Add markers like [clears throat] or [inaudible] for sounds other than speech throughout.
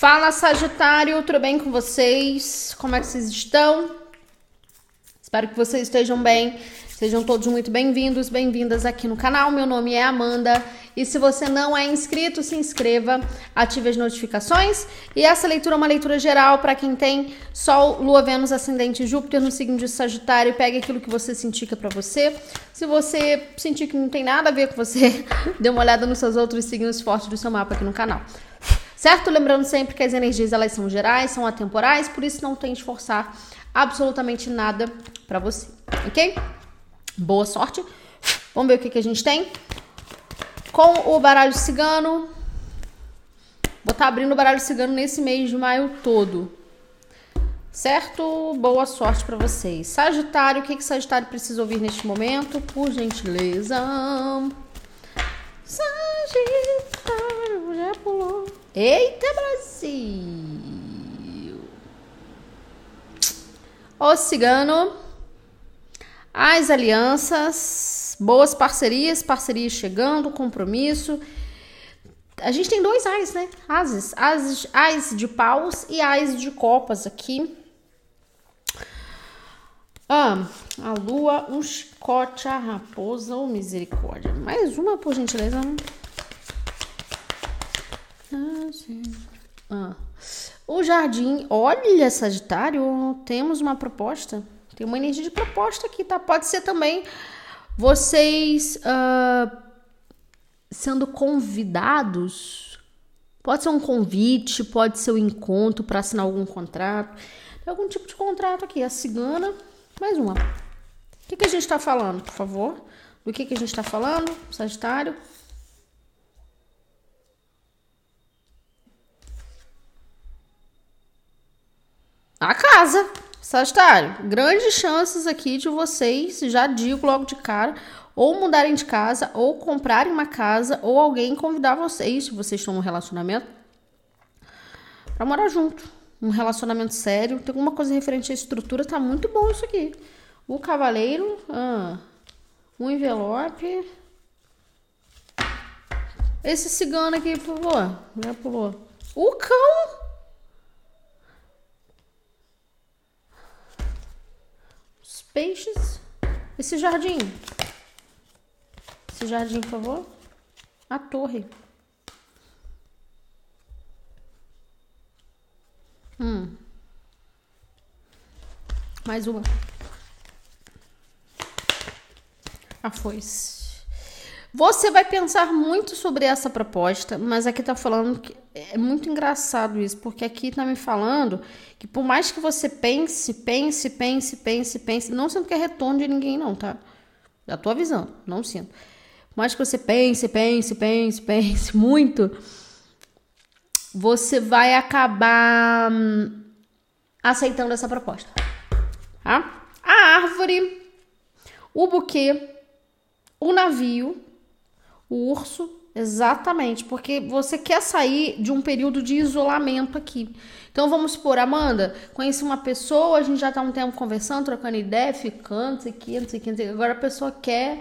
Fala Sagitário, tudo bem com vocês? Como é que vocês estão? Espero que vocês estejam bem. Sejam todos muito bem-vindos, bem-vindas aqui no canal. Meu nome é Amanda e se você não é inscrito, se inscreva, ative as notificações. E essa leitura é uma leitura geral para quem tem Sol, Lua, Vênus, Ascendente Júpiter no signo de Sagitário. Pegue aquilo que você sentir que é para você. Se você sentir que não tem nada a ver com você, [laughs] dê uma olhada nos seus outros signos fortes do seu mapa aqui no canal. Certo? Lembrando sempre que as energias elas são gerais, são atemporais, por isso não tem de forçar absolutamente nada para você, ok? Boa sorte. Vamos ver o que, que a gente tem. Com o baralho cigano. Vou estar tá abrindo o baralho cigano nesse mês de maio todo. Certo? Boa sorte para vocês. Sagitário, o que, que Sagitário precisa ouvir neste momento? Por gentileza. Sagitário, já pulou. Eita, Brasil! O cigano as alianças, boas parcerias, parcerias chegando, compromisso. A gente tem dois ais, né? Ases, ases, ais de paus e ais de copas aqui. Ah, a lua, um chicote, a raposa, ou oh, misericórdia. Mais uma, por gentileza. Ah, o jardim, olha, Sagitário, temos uma proposta. Tem uma energia de proposta aqui, tá? Pode ser também vocês uh, sendo convidados. Pode ser um convite, pode ser um encontro para assinar algum contrato. Tem algum tipo de contrato aqui. A cigana, mais uma. O que, que a gente está falando, por favor? Do que, que a gente está falando, Sagitário? A casa. Sagitário, grandes chances aqui de vocês, já digo logo de cara, ou mudarem de casa, ou comprarem uma casa, ou alguém convidar vocês, se vocês estão num relacionamento, para morar junto. Um relacionamento sério. Tem alguma coisa referente à estrutura, tá muito bom isso aqui. O cavaleiro, ah, um envelope. Esse cigano aqui, favor. Já pulou. O cão. Peixes. Esse jardim. Esse jardim, por favor. A torre. Hum. Mais uma. A foice. Você vai pensar muito sobre essa proposta, mas aqui tá falando que é muito engraçado isso, porque aqui tá me falando que por mais que você pense, pense, pense, pense, pense, não sinto que é retorno de ninguém não, tá? Já tô avisando, não sinto. Por mais que você pense, pense, pense, pense [laughs] muito, você vai acabar hum, aceitando essa proposta, tá? A árvore, o buquê, o navio o urso, exatamente, porque você quer sair de um período de isolamento aqui. Então vamos supor, Amanda, conheci uma pessoa, a gente já tá um tempo conversando, trocando ideia, ficando, não sei o que, não sei o que, agora a pessoa quer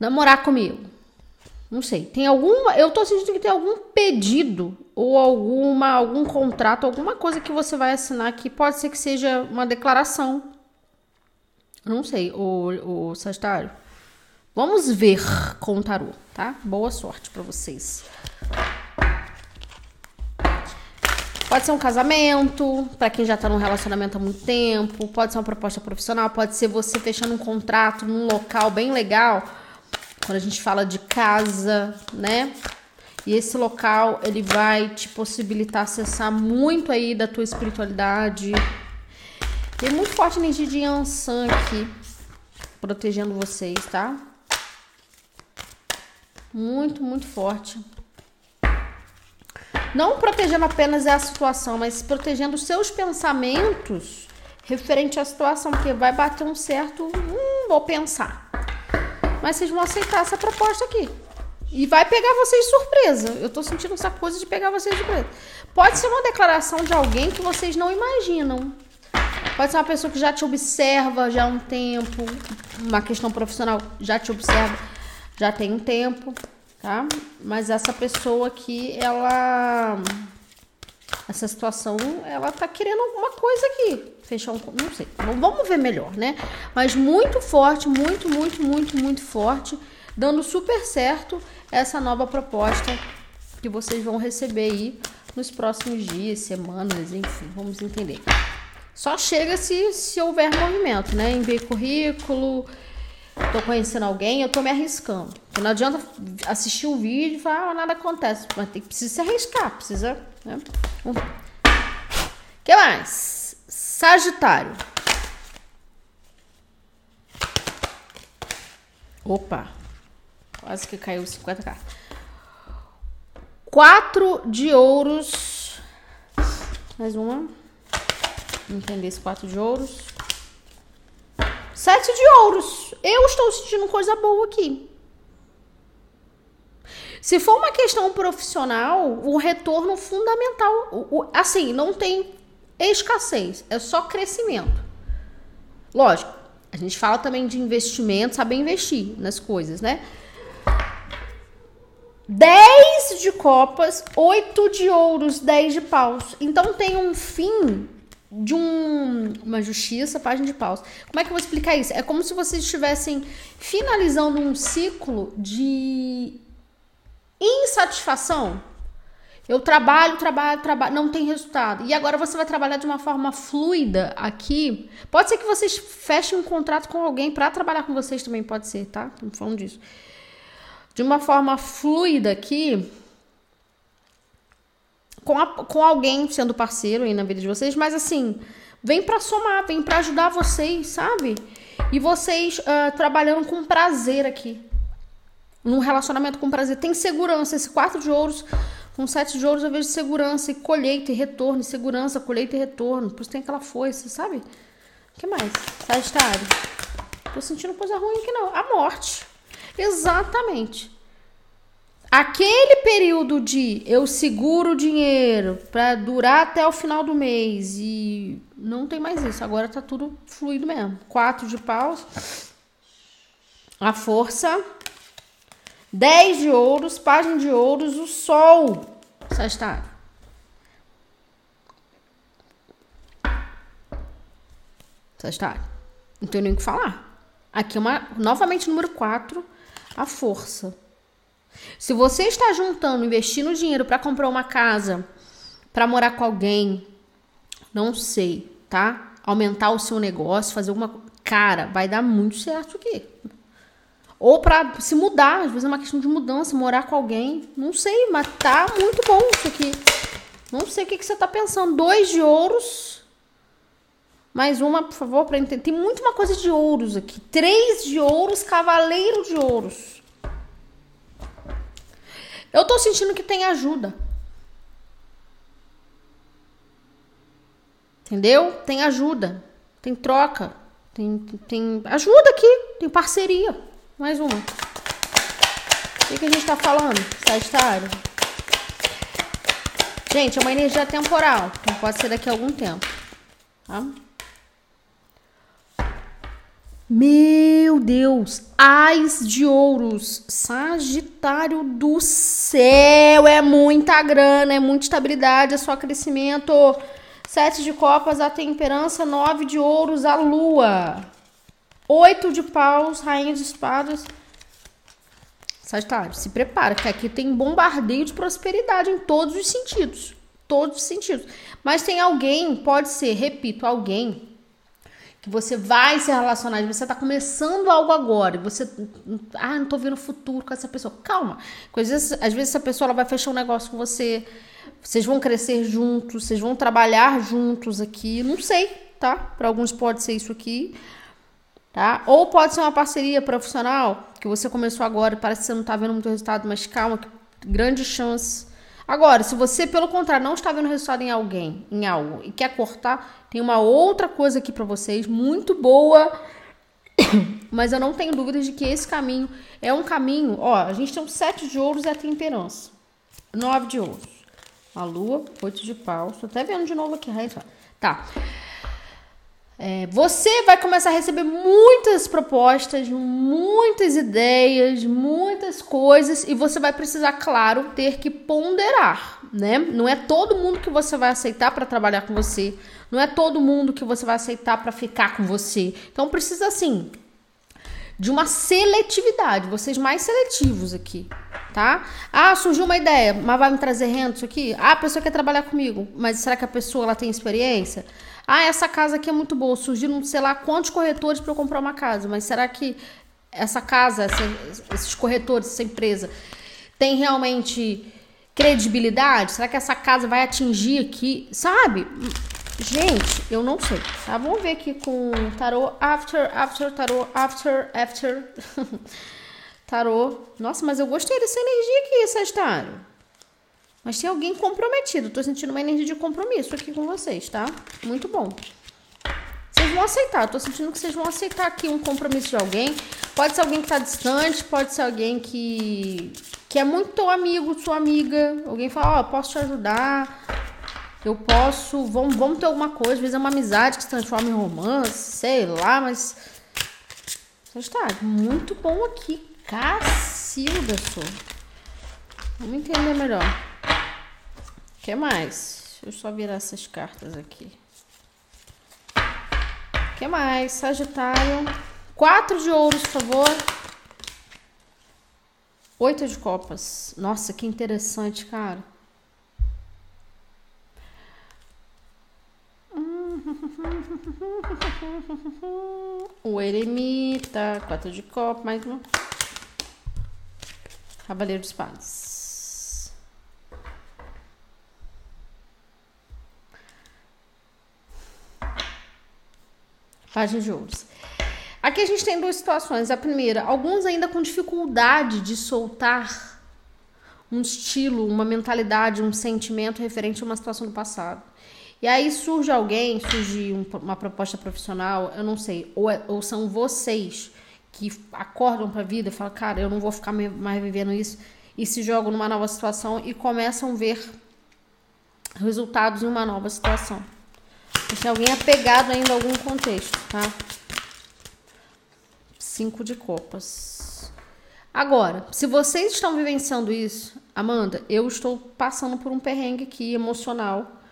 namorar comigo. Não sei, tem alguma, eu tô sentindo que tem algum pedido ou alguma algum contrato, alguma coisa que você vai assinar aqui, pode ser que seja uma declaração. Não sei, o Sagitário. Vamos ver com o tarô, tá? Boa sorte para vocês. Pode ser um casamento, para quem já tá num relacionamento há muito tempo, pode ser uma proposta profissional, pode ser você fechando um contrato num local bem legal. Quando a gente fala de casa, né? E esse local, ele vai te possibilitar acessar muito aí da tua espiritualidade. Tem muito forte energia de Yansan aqui, protegendo vocês, tá? Muito, muito forte. Não protegendo apenas a situação, mas protegendo os seus pensamentos referente à situação, porque vai bater um certo, hum, vou pensar. Mas vocês vão aceitar essa proposta aqui. E vai pegar vocês de surpresa. Eu tô sentindo essa coisa de pegar vocês de surpresa. Pode ser uma declaração de alguém que vocês não imaginam. Pode ser uma pessoa que já te observa já há um tempo, uma questão profissional já te observa já tem um tempo, tá? Mas essa pessoa aqui, ela essa situação, ela tá querendo alguma coisa aqui. Fechar um. Não sei. Vamos ver melhor, né? Mas muito forte, muito, muito, muito, muito forte. Dando super certo essa nova proposta que vocês vão receber aí nos próximos dias, semanas, enfim, vamos entender. Só chega se, se houver movimento, né? Enviei currículo, tô conhecendo alguém, eu tô me arriscando. Não adianta assistir o vídeo e falar, ah, nada acontece. Mas tem, precisa se arriscar, precisa. Né? Que mais? Sagitário. Opa, quase que caiu 50k. Quatro de ouros. Mais uma. Entender esse quatro de ouros. Sete de ouros. Eu estou sentindo coisa boa aqui. Se for uma questão profissional, o retorno fundamental, o, o, assim, não tem escassez, é só crescimento. Lógico, a gente fala também de investimento, saber investir nas coisas, né? 10 de copas, 8 de ouros, 10 de paus. Então tem um fim de um, uma justiça, página de paus. Como é que eu vou explicar isso? É como se vocês estivessem finalizando um ciclo de insatisfação. Eu trabalho, trabalho, trabalho, não tem resultado. E agora você vai trabalhar de uma forma fluida aqui. Pode ser que vocês fechem um contrato com alguém para trabalhar com vocês também, pode ser, tá? Não falando disso. De uma forma fluida aqui, com, a, com alguém sendo parceiro aí na vida de vocês, mas assim, vem para somar, vem para ajudar vocês, sabe? E vocês uh, trabalhando com prazer aqui num relacionamento com prazer. Tem segurança. Esse quatro de ouros, com sete de ouros, eu vejo segurança e colheita e retorno. E segurança, colheita e retorno. Por isso tem aquela foice, sabe? O que mais? Sagitário. Tô sentindo coisa ruim aqui não. A morte. Exatamente. Aquele período de eu seguro o dinheiro para durar até o final do mês e não tem mais isso. Agora tá tudo fluido mesmo. Quatro de paus. A força 10 de ouros, página de ouros, o sol. Sagitário. Sagitário. Não tenho nem o que falar. Aqui é uma, novamente, número 4, a força. Se você está juntando, investindo dinheiro para comprar uma casa, para morar com alguém, não sei, tá? Aumentar o seu negócio, fazer uma. Cara, vai dar muito certo aqui. Ou para se mudar, às vezes é uma questão de mudança, morar com alguém. Não sei, mas tá muito bom isso aqui. Não sei o que, que você tá pensando. Dois de ouros. Mais uma, por favor, para entender. Tem muito uma coisa de ouros aqui. Três de ouros, cavaleiro de ouros. Eu tô sentindo que tem ajuda. Entendeu? Tem ajuda. Tem troca. Tem, tem ajuda aqui. Tem parceria. Mais uma. O que, que a gente tá falando, Sagitário? Gente, é uma energia temporal. Não pode ser daqui a algum tempo. Tá? Meu Deus, Ais de ouros, Sagitário do céu, é muita grana, é muita estabilidade, é só crescimento. Sete de copas, a temperança, nove de ouros, a lua. Oito de paus, rainha de espadas. Sagitário, se prepara, que aqui tem bombardeio de prosperidade em todos os sentidos. Todos os sentidos. Mas tem alguém, pode ser, repito, alguém que você vai se relacionar, você tá começando algo agora, e você, ah, não tô vendo futuro com essa pessoa. Calma, às vezes, às vezes essa pessoa ela vai fechar um negócio com você, vocês vão crescer juntos, vocês vão trabalhar juntos aqui, não sei, tá? Para alguns pode ser isso aqui, tá? Ou pode ser uma parceria profissional que você começou agora, parece que você não está vendo muito resultado, mas calma, grande chance. Agora, se você, pelo contrário, não está vendo resultado em alguém, em algo, e quer cortar, tem uma outra coisa aqui para vocês, muito boa, [coughs] mas eu não tenho dúvidas de que esse caminho é um caminho. Ó, a gente tem um sete de ouros e a temperança. Nove de ouros. A lua, oito de pau. Tô até vendo de novo aqui. Tá. É, você vai começar a receber muitas propostas, muitas ideias, muitas coisas, e você vai precisar, claro, ter que ponderar. né? Não é todo mundo que você vai aceitar para trabalhar com você. Não é todo mundo que você vai aceitar para ficar com você. Então precisa assim de uma seletividade, vocês mais seletivos aqui, tá? Ah, surgiu uma ideia, mas vai me trazer renda isso aqui? Ah, a pessoa quer trabalhar comigo, mas será que a pessoa ela tem experiência? Ah, essa casa aqui é muito boa, surgiram sei lá quantos corretores para eu comprar uma casa, mas será que essa casa, esses corretores, essa empresa tem realmente credibilidade? Será que essa casa vai atingir aqui, sabe? Gente, eu não sei, tá? Vamos ver aqui com tarô after, after, tarô after, after. [laughs] tarô. Nossa, mas eu gostei dessa energia aqui, Sagitário. Mas tem alguém comprometido. Tô sentindo uma energia de compromisso aqui com vocês, tá? Muito bom. Vocês vão aceitar. Tô sentindo que vocês vão aceitar aqui um compromisso de alguém. Pode ser alguém que tá distante, pode ser alguém que que é muito teu amigo, sua amiga. Alguém fala, ó, oh, posso te ajudar eu posso. Vamos, vamos ter alguma coisa, às vezes é uma amizade que se transforma em romance, sei lá, mas. Está muito bom aqui. Cacilda, sou. Vamos entender melhor. Que mais? Deixa eu só virar essas cartas aqui. Que mais? Sagitário. Quatro de ouros, por favor. Oito de copas. Nossa, que interessante, cara. [laughs] O eremita, quatro de copo, mais um. Cavaleiro de espadas. Página de ouros. Aqui a gente tem duas situações. A primeira, alguns ainda com dificuldade de soltar um estilo, uma mentalidade, um sentimento referente a uma situação do passado. E aí surge alguém, surge um, uma proposta profissional, eu não sei, ou, é, ou são vocês que acordam para a vida e falam, cara, eu não vou ficar mais vivendo isso, e se jogam numa nova situação e começam a ver resultados em uma nova situação. Se alguém apegado ainda a algum contexto, tá? Cinco de copas. Agora, se vocês estão vivenciando isso, Amanda, eu estou passando por um perrengue aqui emocional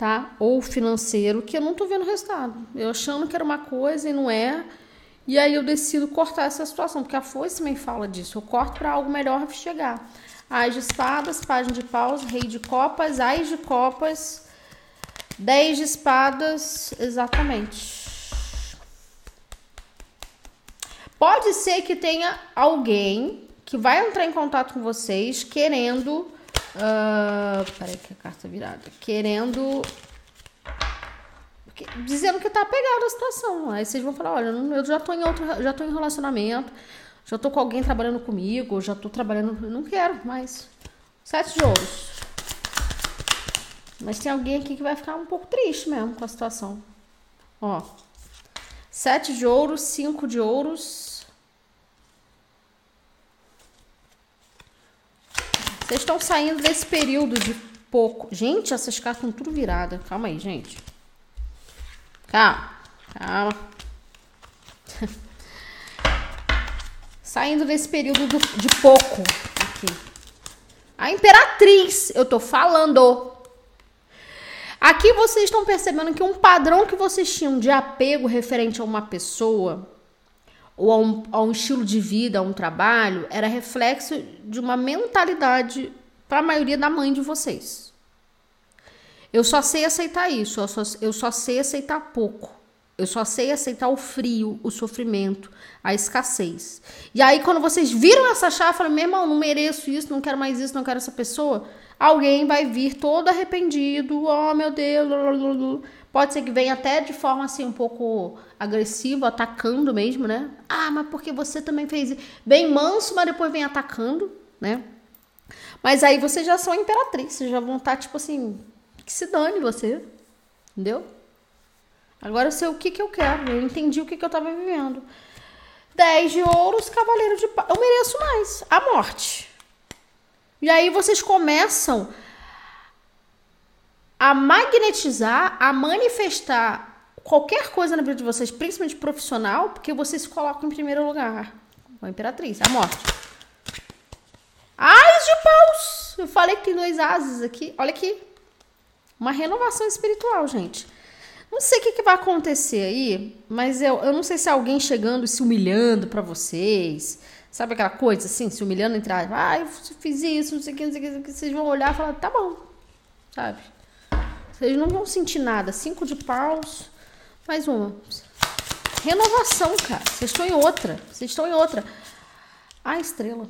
tá? Ou financeiro, que eu não tô vendo resultado. Eu achando que era uma coisa e não é. E aí eu decido cortar essa situação, porque a foice também fala disso. Eu corto para algo melhor chegar. As de espadas, página de paus, rei de copas, ais de copas, dez de espadas, exatamente. Pode ser que tenha alguém que vai entrar em contato com vocês querendo Uh, peraí que a carta é virada. Querendo. Dizendo que tá apegado à situação. Aí vocês vão falar: olha, eu já tô em outro. Já tô em relacionamento. Já tô com alguém trabalhando comigo. Já tô trabalhando. Não quero mais. Sete de ouros. Mas tem alguém aqui que vai ficar um pouco triste mesmo com a situação. Ó. Sete de ouros, cinco de ouros. Vocês estão saindo desse período de pouco. Gente, essas cartas estão tudo viradas. Calma aí, gente. Calma. Calma. [laughs] Saindo desse período de pouco. Aqui. A Imperatriz, eu tô falando. Aqui vocês estão percebendo que um padrão que vocês tinham de apego referente a uma pessoa ou a um, a um estilo de vida, a um trabalho, era reflexo de uma mentalidade para a maioria da mãe de vocês. Eu só sei aceitar isso, eu só, eu só sei aceitar pouco. Eu só sei aceitar o frio, o sofrimento, a escassez. E aí, quando vocês viram essa chave, falam: meu irmão, não mereço isso, não quero mais isso, não quero essa pessoa. Alguém vai vir todo arrependido, oh meu Deus, Pode ser que venha até de forma assim um pouco agressiva, atacando mesmo, né? Ah, mas porque você também fez bem manso, mas depois vem atacando, né? Mas aí vocês já são imperatriz, vocês já vão estar tipo assim, que se dane você, entendeu? Agora eu sei o que que eu quero, eu entendi o que que eu tava vivendo. Dez de ouros, cavaleiro de. Eu mereço mais, a morte. E aí vocês começam a magnetizar, a manifestar qualquer coisa na vida de vocês, principalmente profissional, porque vocês se colocam em primeiro lugar. A imperatriz, a morte. Ais de paus! Eu falei que tem dois ases aqui. Olha aqui. Uma renovação espiritual, gente. Não sei o que, que vai acontecer aí, mas eu, eu não sei se é alguém chegando e se humilhando para vocês. Sabe aquela coisa assim, se humilhando entre as. Ah, eu fiz isso, não sei o que, não sei o que. Vocês vão olhar e falar, tá bom. Sabe? Vocês não vão sentir nada. Cinco de paus. Mais uma. Renovação, cara. Vocês estão em outra. Vocês estão em outra. A estrela.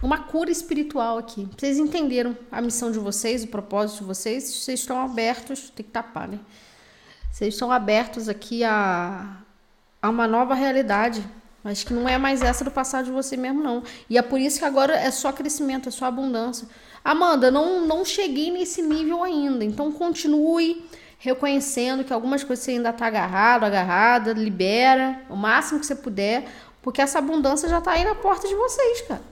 Uma cura espiritual aqui. Vocês entenderam a missão de vocês, o propósito de vocês. Vocês estão abertos. Tem que tapar, né? Vocês estão abertos aqui a, a uma nova realidade. Mas que não é mais essa do passado de você mesmo, não. E é por isso que agora é só crescimento, é só abundância. Amanda, não, não cheguei nesse nível ainda. Então continue reconhecendo que algumas coisas você ainda está agarrado, agarrada, libera o máximo que você puder, porque essa abundância já está aí na porta de vocês, cara.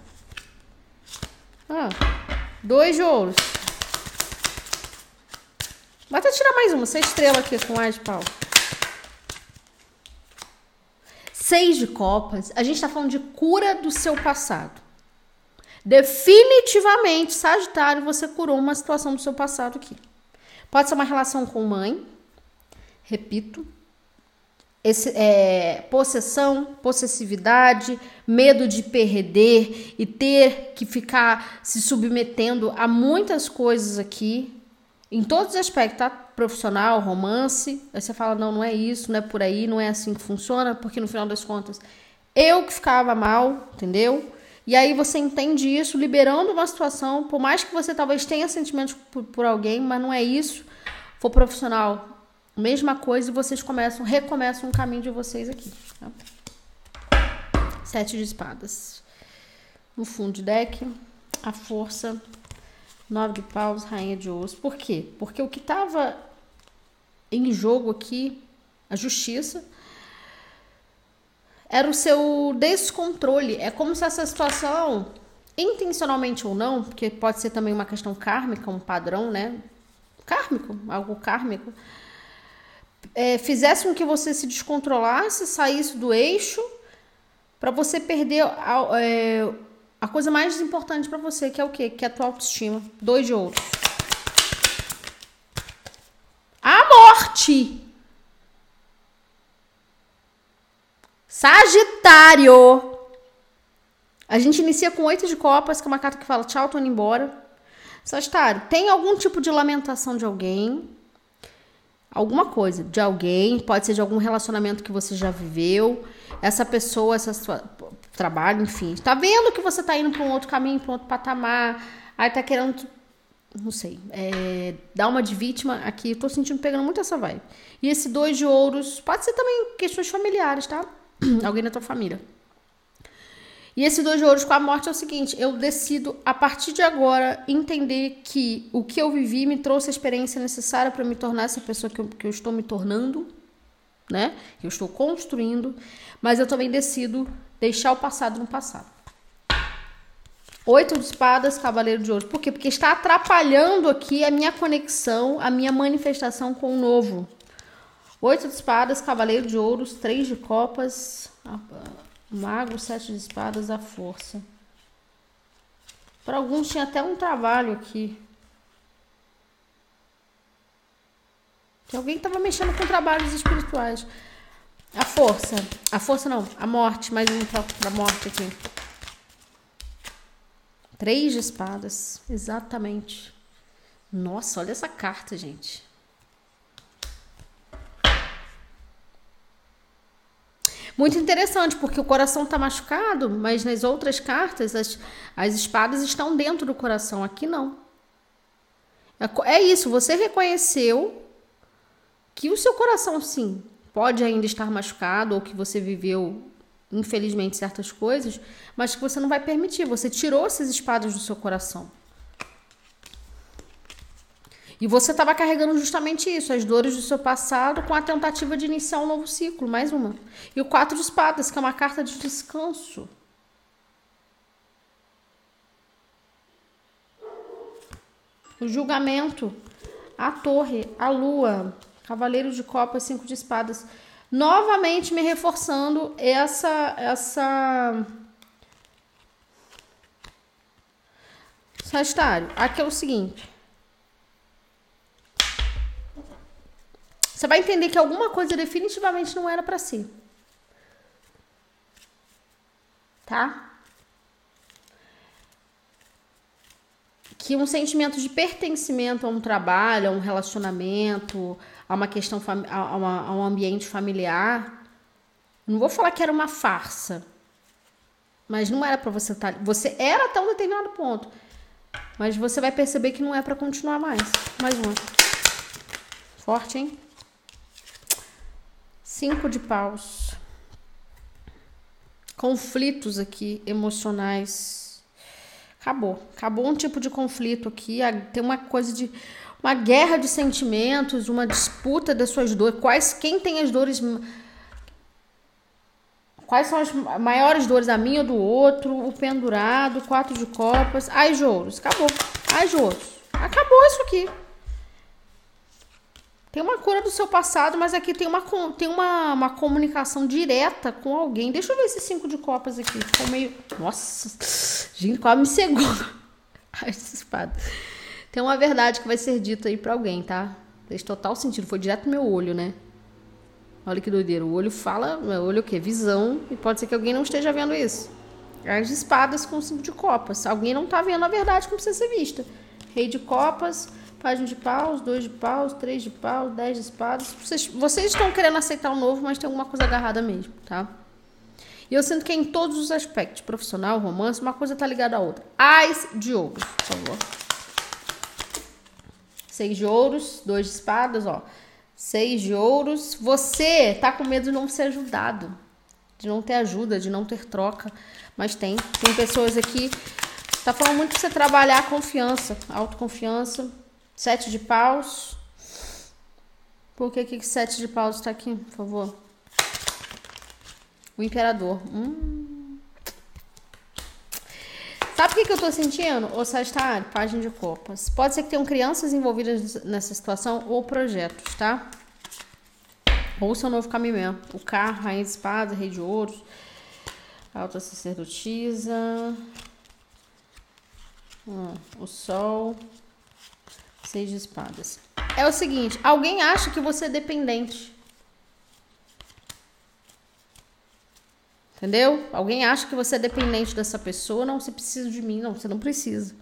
Ah, dois de ouros. Vai até tirar mais uma, essa estrela aqui com ar de pau. Seis de copas. A gente está falando de cura do seu passado. Definitivamente, Sagitário, você curou uma situação do seu passado aqui. Pode ser uma relação com mãe, repito, esse, é, possessão, possessividade, medo de perder e ter que ficar se submetendo a muitas coisas aqui, em todos os aspectos, tá? Profissional, romance. Aí você fala, não, não é isso, não é por aí, não é assim que funciona, porque no final das contas, eu que ficava mal, entendeu? E aí você entende isso, liberando uma situação, por mais que você talvez tenha sentimentos por, por alguém, mas não é isso. For profissional, mesma coisa, e vocês começam, recomeçam um caminho de vocês aqui. Tá? Sete de espadas. No fundo de deck, a força, nove de paus, rainha de ouros. Por quê? Porque o que estava em jogo aqui, a justiça, era o seu descontrole. É como se essa situação, intencionalmente ou não, porque pode ser também uma questão kármica, um padrão, né? Kármico, algo kármico é, fizesse com que você se descontrolasse, saísse do eixo, para você perder é, a coisa mais importante para você, que é o quê? Que é a tua autoestima. Dois de ouro. A morte. Sagitário. A gente inicia com oito de copas, que é uma carta que fala tchau, tô indo embora. Sagitário, tem algum tipo de lamentação de alguém, alguma coisa de alguém, pode ser de algum relacionamento que você já viveu, essa pessoa, essa sua trabalho, enfim, tá vendo que você tá indo para um outro caminho, para um outro patamar, aí tá querendo, não sei, é, dar uma de vítima aqui, tô sentindo pegando muito essa vibe. E esse dois de ouros, pode ser também questões familiares, tá? [clears throat] alguém da tua família. E esse dois de ouros com a morte é o seguinte: eu decido, a partir de agora, entender que o que eu vivi me trouxe a experiência necessária para me tornar essa pessoa que eu, que eu estou me tornando, né? Que eu estou construindo, mas eu também decido deixar o passado no passado. Oito de espadas, cavaleiro de ouro. Por quê? Porque está atrapalhando aqui a minha conexão, a minha manifestação com o novo. Oito de espadas, cavaleiro de ouros, três de copas. Mago, sete de espadas, a força. Para alguns tinha até um trabalho aqui. Que alguém estava mexendo com trabalhos espirituais. A força. A força não, a morte. Mais um para morte aqui. Três de espadas. Exatamente. Nossa, olha essa carta, gente. Muito interessante, porque o coração está machucado, mas nas outras cartas as, as espadas estão dentro do coração. Aqui não. É, é isso, você reconheceu que o seu coração, sim, pode ainda estar machucado ou que você viveu, infelizmente, certas coisas, mas que você não vai permitir. Você tirou essas espadas do seu coração. E você estava carregando justamente isso, as dores do seu passado, com a tentativa de iniciar um novo ciclo, mais uma. E o quatro de espadas, que é uma carta de descanso. O julgamento, a torre, a lua, cavaleiro de copas, cinco de espadas. Novamente me reforçando essa essa Sagitário, aqui é o seguinte. Você vai entender que alguma coisa definitivamente não era para si. Tá? Que um sentimento de pertencimento a um trabalho, a um relacionamento, a uma questão, a, uma, a um ambiente familiar. Não vou falar que era uma farsa, mas não era para você estar. Tá, você era até um determinado ponto, mas você vai perceber que não é para continuar mais. Mais uma. Forte, hein? Cinco de paus. Conflitos aqui emocionais. Acabou. Acabou um tipo de conflito aqui. Tem uma coisa de. Uma guerra de sentimentos, uma disputa das suas dores. Quais, quem tem as dores. Quais são as maiores dores, a minha ou do outro? O pendurado, quatro de copas. Ai, jouros. Acabou. Ai, jouros. Acabou isso aqui. Tem uma cura do seu passado, mas aqui tem uma, tem uma, uma comunicação direta com alguém. Deixa eu ver esses cinco de copas aqui. Ficou meio. Nossa, gente, quase me cegou. [laughs] Ai, essa espada. Tem uma verdade que vai ser dita aí pra alguém, tá? Fez total sentido. Foi direto no meu olho, né? Olha que doideira. O olho fala. O olho é o quê? Visão. E pode ser que alguém não esteja vendo isso. As espadas com cinco de copas. Alguém não tá vendo a verdade que precisa ser vista. Rei de copas página de paus, dois de paus, três de paus, dez de espadas. Vocês, vocês estão querendo aceitar o novo, mas tem alguma coisa agarrada mesmo, tá? E eu sinto que é em todos os aspectos, profissional, romance, uma coisa tá ligada à outra. Ais de ouros, por favor. Seis de ouros, dois de espadas, ó. Seis de ouros. Você tá com medo de não ser ajudado, de não ter ajuda, de não ter troca, mas tem. Tem pessoas aqui Tá falando muito de você trabalhar a confiança, autoconfiança. Sete de paus. Por que que sete de paus está aqui, por favor? O imperador. Hum. Sabe o que, que eu tô sentindo? O Sagitário, página de copas. Pode ser que tenham crianças envolvidas nessa situação ou projetos, tá? Ou seu novo caminho. O carro, rainha de espadas, rei de ouros. Alta sacerdotisa. Hum, o sol. Seis de espadas. É o seguinte, alguém acha que você é dependente. Entendeu? Alguém acha que você é dependente dessa pessoa, não, você precisa de mim, não, você não precisa.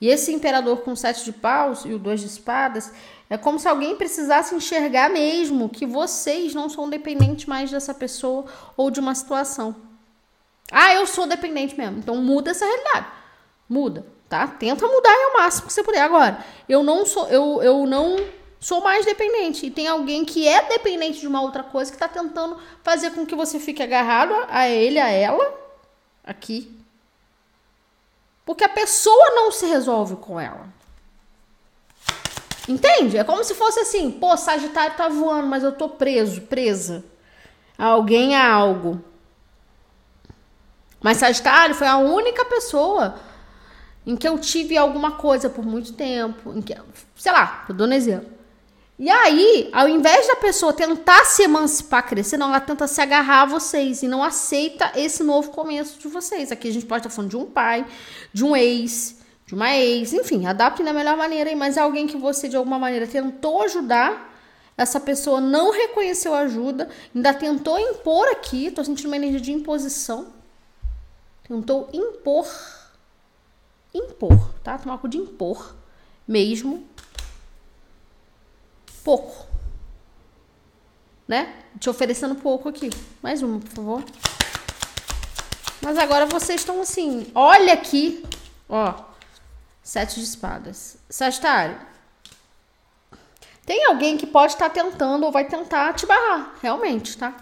E esse imperador com sete de paus e o dois de espadas, é como se alguém precisasse enxergar mesmo que vocês não são dependentes mais dessa pessoa ou de uma situação. Ah, eu sou dependente mesmo. Então muda essa realidade. Muda tá? Tenta mudar ao máximo que você puder. Agora, eu não sou, eu, eu não sou mais dependente. E tem alguém que é dependente de uma outra coisa que está tentando fazer com que você fique agarrado a ele, a ela, aqui. Porque a pessoa não se resolve com ela. Entende? É como se fosse assim, pô, Sagitário tá voando, mas eu tô preso, presa. A alguém a algo. Mas Sagitário foi a única pessoa em que eu tive alguma coisa por muito tempo, em que, sei lá, tô dando exemplo. E aí, ao invés da pessoa tentar se emancipar, crescer, não, ela tenta se agarrar a vocês e não aceita esse novo começo de vocês. Aqui a gente pode estar falando de um pai, de um ex, de uma ex, enfim, adapte da melhor maneira, mas é alguém que você de alguma maneira tentou ajudar, essa pessoa não reconheceu a ajuda, ainda tentou impor aqui, tô sentindo uma energia de imposição, tentou impor impor, tá? Tomar cuidado de impor mesmo pouco. Né? Te oferecendo pouco aqui. Mais uma, por favor. Mas agora vocês estão assim, olha aqui, ó, sete de espadas. Sagitário, tem alguém que pode estar tá tentando ou vai tentar te barrar, realmente, tá?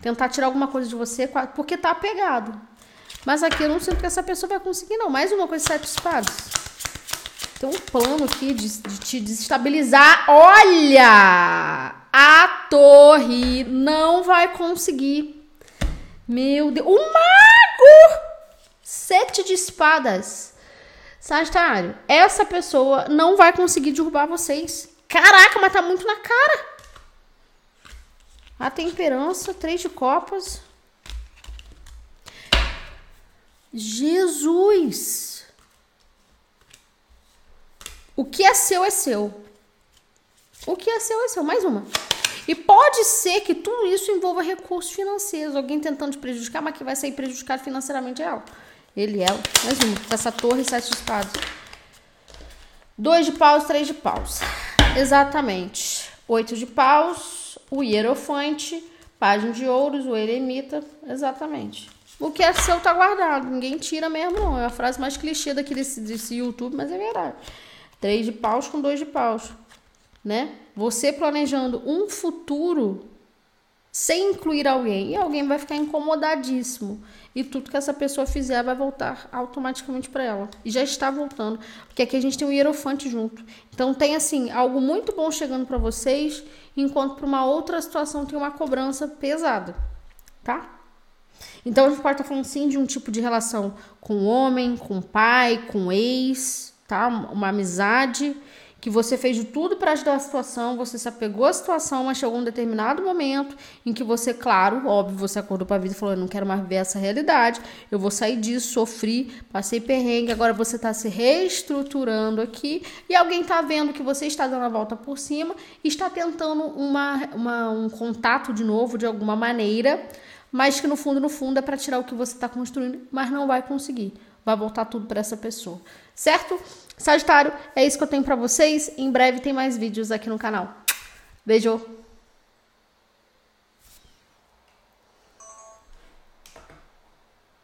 Tentar tirar alguma coisa de você porque tá apegado. Mas aqui eu não sinto que essa pessoa vai conseguir, não. Mais uma coisa, sete espadas. Tem um plano aqui de, de te desestabilizar. Olha! A torre não vai conseguir. Meu Deus. O mago! Sete de espadas. Sagitário, essa pessoa não vai conseguir derrubar vocês. Caraca, mas tá muito na cara. A temperança, três de copas. Jesus! O que é seu é seu. O que é seu é seu. Mais uma. E pode ser que tudo isso envolva recursos financeiros. Alguém tentando te prejudicar, mas que vai sair prejudicado financeiramente é ela. Ele, ela. Mais uma. Essa torre e sete espadas. Dois de paus, três de paus. Exatamente. Oito de paus, o hierofante, página de ouros, o eremita. Exatamente. O que é seu tá guardado. Ninguém tira mesmo, não. É a frase mais clichê daquele desse YouTube, mas é verdade. Três de paus com dois de paus. Né? Você planejando um futuro sem incluir alguém. E alguém vai ficar incomodadíssimo. E tudo que essa pessoa fizer vai voltar automaticamente para ela. E já está voltando. Porque aqui a gente tem um hierofante junto. Então tem assim, algo muito bom chegando para vocês, enquanto para uma outra situação tem uma cobrança pesada. Tá? Então a gente pode estar falando sim de um tipo de relação com o homem, com o pai, com o ex, tá? Uma amizade que você fez de tudo para ajudar a situação, você se apegou à situação, mas chegou um determinado momento em que você, claro, óbvio, você acordou para a vida e falou: Eu não quero mais ver essa realidade, eu vou sair disso, sofri, passei perrengue, agora você está se reestruturando aqui e alguém está vendo que você está dando a volta por cima e está tentando uma, uma um contato de novo de alguma maneira, mas que no fundo, no fundo, é para tirar o que você está construindo, mas não vai conseguir. Vai voltar tudo para essa pessoa, certo? Sagitário, é isso que eu tenho para vocês. Em breve tem mais vídeos aqui no canal. Beijo!